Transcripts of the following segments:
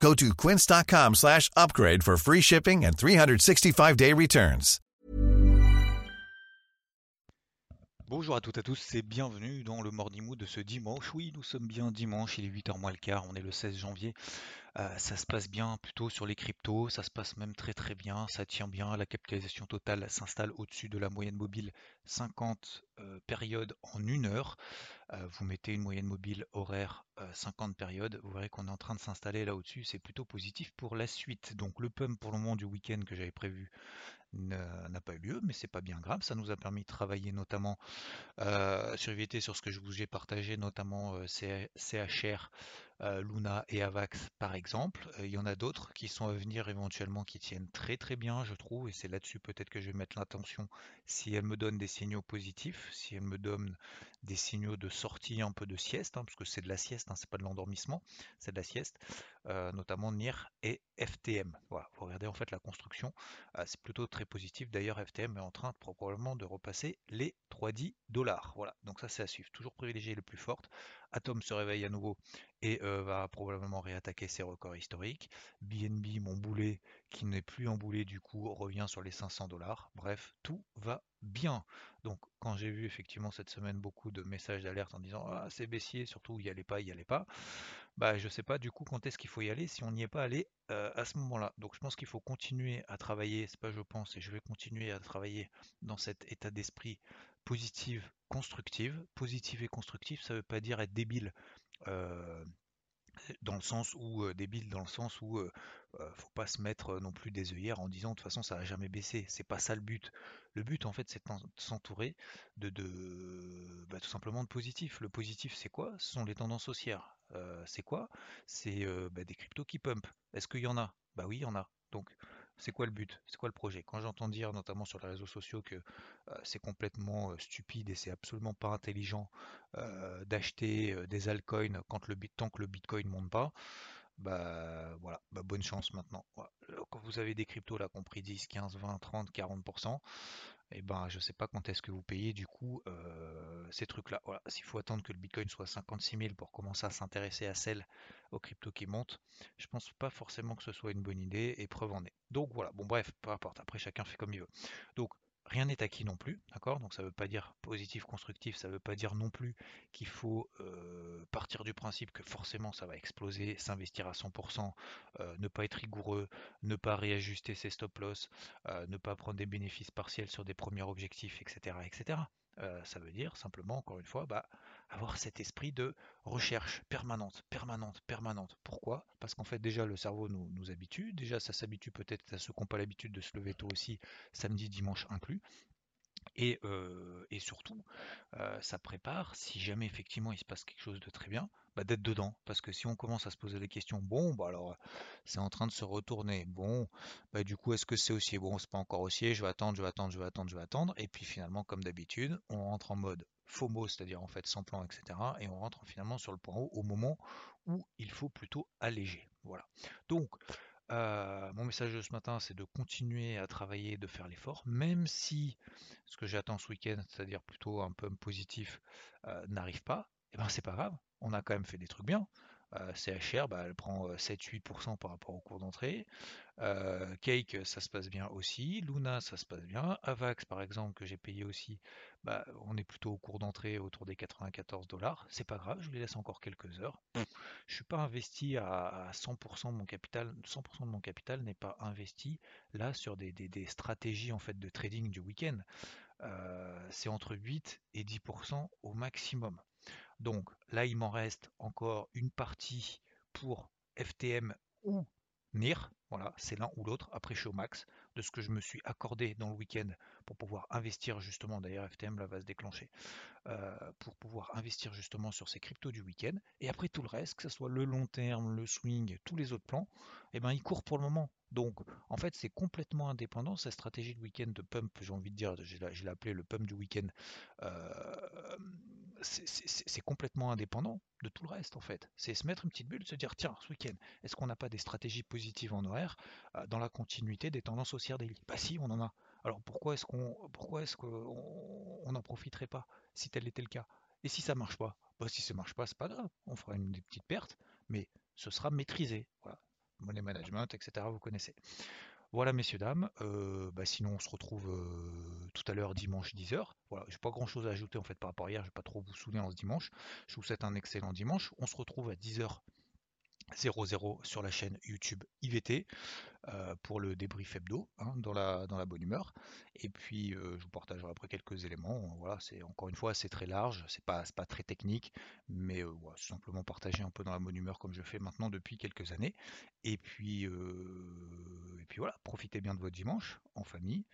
Go to quince.com slash upgrade for free shipping and 365-day returns. Bonjour à toutes et à tous et bienvenue dans le Morning Mood de ce dimanche. Oui, nous sommes bien dimanche, il est 8h moins le quart, on est le 16 janvier. Euh, ça se passe bien plutôt sur les cryptos, ça se passe même très très bien, ça tient bien, la capitalisation totale s'installe au-dessus de la moyenne mobile 50 euh, périodes en une heure. Euh, vous mettez une moyenne mobile horaire 50 périodes, vous verrez qu'on est en train de s'installer là au-dessus, c'est plutôt positif pour la suite. Donc le pump pour le moment du week-end que j'avais prévu n'a pas eu lieu, mais c'est pas bien grave. Ça nous a permis de travailler notamment euh, sur sur ce que je vous ai partagé, notamment euh, CHR, euh, Luna et Avax par exemple. Il y en a d'autres qui sont à venir éventuellement qui tiennent très très bien, je trouve, et c'est là-dessus peut-être que je vais mettre l'attention si elles me donnent des signaux positifs, si elles me donnent des signaux de sortie un peu de sieste, hein, parce que c'est de la sieste, hein, c'est pas de l'endormissement, c'est de la sieste, notamment NIR et FTM. Voilà, vous regardez en fait la construction, c'est plutôt très positif. D'ailleurs, FTM est en train probablement de repasser les 3,10 dollars. Voilà, donc ça c'est à suivre. Toujours privilégier les plus fortes. Atom se réveille à nouveau et va probablement réattaquer ses records historiques. BNB, mon boulet, qui n'est plus en boulet du coup, revient sur les 500 dollars. Bref, tout va bien. Donc quand j'ai vu effectivement cette semaine beaucoup de messages d'alerte en disant ah c'est baissier, surtout y allait pas, y allait pas, bah je sais pas du coup quand est-ce qu'il faut y aller si on n'y est pas allé à ce moment-là. Donc je pense qu'il faut continuer à travailler, c'est pas je pense, et je vais continuer à travailler dans cet état d'esprit positive, constructive. Positive et constructive, ça veut pas dire être débile dans le sens où débile dans le sens où faut pas se mettre non plus des œillères en disant de toute façon ça va jamais baisser. C'est pas ça le but. Le but en fait c'est de s'entourer de, bah, tout simplement de positif. Le positif c'est quoi? Ce sont les tendances haussières. c'est quoi? C'est bah, des cryptos qui pump. Est-ce qu'il y en a? Bah oui il y en a. Donc c'est quoi le but? C'est quoi le projet? Quand j'entends dire, notamment sur les réseaux sociaux, que c'est complètement stupide et c'est absolument pas intelligent d'acheter des altcoins quand le tant que le Bitcoin monte pas, bah voilà, bah, bonne chance maintenant. Quand vous avez des cryptos là compris 10, 15, 20, 30, 40%, et ben je sais pas quand est-ce que vous payez du coup ces trucs-là. Voilà, s'il faut attendre que le Bitcoin soit 56 000 pour commencer à s'intéresser à celles aux cryptos qui montent, je pense pas forcément que ce soit une bonne idée et preuve en est. Donc voilà, bon bref, peu importe, après chacun fait comme il veut. Donc rien n'est acquis non plus, d'accord? Donc ça ne veut pas dire positif, constructif, ça ne veut pas dire non plus qu'il faut euh, partir du principe que forcément ça va exploser, s'investir à 100%, euh, ne pas être rigoureux, ne pas réajuster ses stop-loss, euh, ne pas prendre des bénéfices partiels sur des premiers objectifs, etc. etc. ça veut dire simplement, encore une fois, bah, avoir cet esprit de recherche permanente, permanente, permanente. Pourquoi? Parce qu'en fait déjà le cerveau nous, nous habitue, déjà ça s'habitue peut-être à ceux qui n'ont pas l'habitude de se lever tôt aussi, samedi, dimanche inclus. Et, surtout, ça prépare, si jamais effectivement il se passe quelque chose de très bien, bah, d'être dedans. Parce que si on commence à se poser des questions, bon, bah alors c'est en train de se retourner. Bon, bah du coup, est-ce que c'est haussier? Bon, c'est pas encore haussier, je vais attendre, je vais attendre, je vais attendre, je vais attendre. Et puis finalement, comme d'habitude, on rentre en mode FOMO, c'est-à-dire en fait sans plan, etc. Et on rentre finalement sur le point haut au moment où il faut plutôt alléger. Voilà. Donc, euh, mon message de ce matin, c'est de continuer à travailler, de faire l'effort, même si ce que j'attends ce week-end, c'est-à-dire plutôt un peu positif, euh, n'arrive pas, eh ben c'est pas grave, on a quand même fait des trucs bien. CHR, bah, elle prend 7-8% par rapport au cours d'entrée. Cake, ça se passe bien aussi. Luna, ça se passe bien. Avax, par exemple, que j'ai payé aussi, bah, on est plutôt au cours d'entrée autour des 94 dollars. C'est pas grave, je les laisse encore quelques heures. Je suis pas investi à, 100% de mon capital. 100% de mon capital n'est pas investi là sur des, stratégies en fait de trading du week-end. c'est entre 8 et 10% au maximum. Donc là, il m'en reste encore une partie pour FTM ou NIR, voilà, c'est l'un ou l'autre. Après, je suis au max de ce que je me suis accordé dans le week-end pour pouvoir investir justement, d'ailleurs FTM là va se déclencher, euh, pour pouvoir investir justement sur ces cryptos du week-end. Et après tout le reste, que ce soit le long terme, le swing, tous les autres plans, eh ben, ils courent pour le moment. Donc en fait c'est complètement indépendant, cette stratégie de week-end de pump, j'ai envie de dire, je l'ai appelé le pump du week-end, euh, c'est complètement indépendant de tout le reste en fait. C'est se mettre une petite bulle, se dire tiens, ce week-end, est-ce qu'on n'a pas des stratégies positives en horaire euh, dans la continuité des tendances haussières daily? Bah si, on en a. Alors pourquoi est-ce qu'on pourquoi est-ce qu'on n'en profiterait pas si tel était le cas? Et si ça marche pas? Bah si ça marche pas, c'est pas grave, on fera une des petites pertes, mais ce sera maîtrisé. Voilà. Money management, etc. Vous connaissez. Voilà, messieurs, dames. Euh, bah, sinon, on se retrouve euh, tout à l'heure dimanche 10h. Voilà, j'ai pas grand chose à ajouter en fait par rapport à hier, je vais pas trop vous saouler en ce dimanche. Je vous souhaite un excellent dimanche. On se retrouve à 10h 00 sur la chaîne YouTube IVT euh, pour le débrief hebdo hein, dans, la, bonne humeur. Et puis euh, je vous partagerai après quelques éléments. Voilà, c'est encore une fois c'est très large, c'est pas, pas très technique, mais euh, simplement partager un peu dans la bonne humeur comme je fais maintenant depuis quelques années. Et puis, et puis voilà, profitez bien de votre dimanche en famille,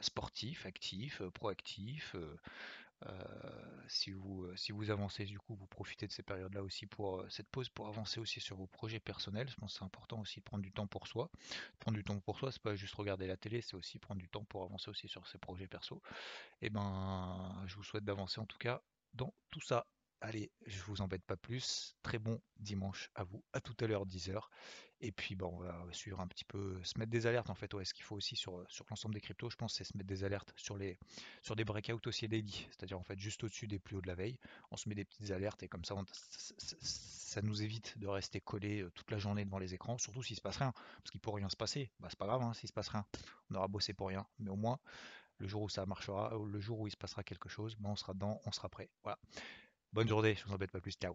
sportif, actif, proactif. Euh, si, vous, euh, si vous avancez, du coup, vous profitez de ces périodes-là aussi pour euh, cette pause pour avancer aussi sur vos projets personnels. Je pense c'est important aussi de prendre du temps pour soi. Prendre du temps pour soi, c'est pas juste regarder la télé, c'est aussi prendre du temps pour avancer aussi sur ses projets perso. Et eh ben, je vous souhaite d'avancer en tout cas dans tout ça. Allez, je vous embête pas plus. Très bon dimanche à vous. À tout à l'heure 10h. Et puis bon, on va suivre un petit peu, se mettre des alertes en fait. Ouais, ce qu'il faut aussi sur, sur l'ensemble des cryptos, je pense, c'est se mettre des alertes sur les sur des breakouts aussi daily, c'est-à-dire en fait juste au-dessus des plus hauts de la veille. On se met des petites alertes et comme ça, ça, nous évite de rester collé euh, toute la journée devant les écrans, surtout s'il se passe rien, parce qu'il pourrait rien se passer. Bah c'est pas grave, hein, s'il se passe rien, on aura bossé pour rien, mais au moins le jour où ça marchera, le jour où il se passera quelque chose, bah, on sera dedans, on sera prêt. Voilà. Bonne journée, je vous embête pas plus, ciao.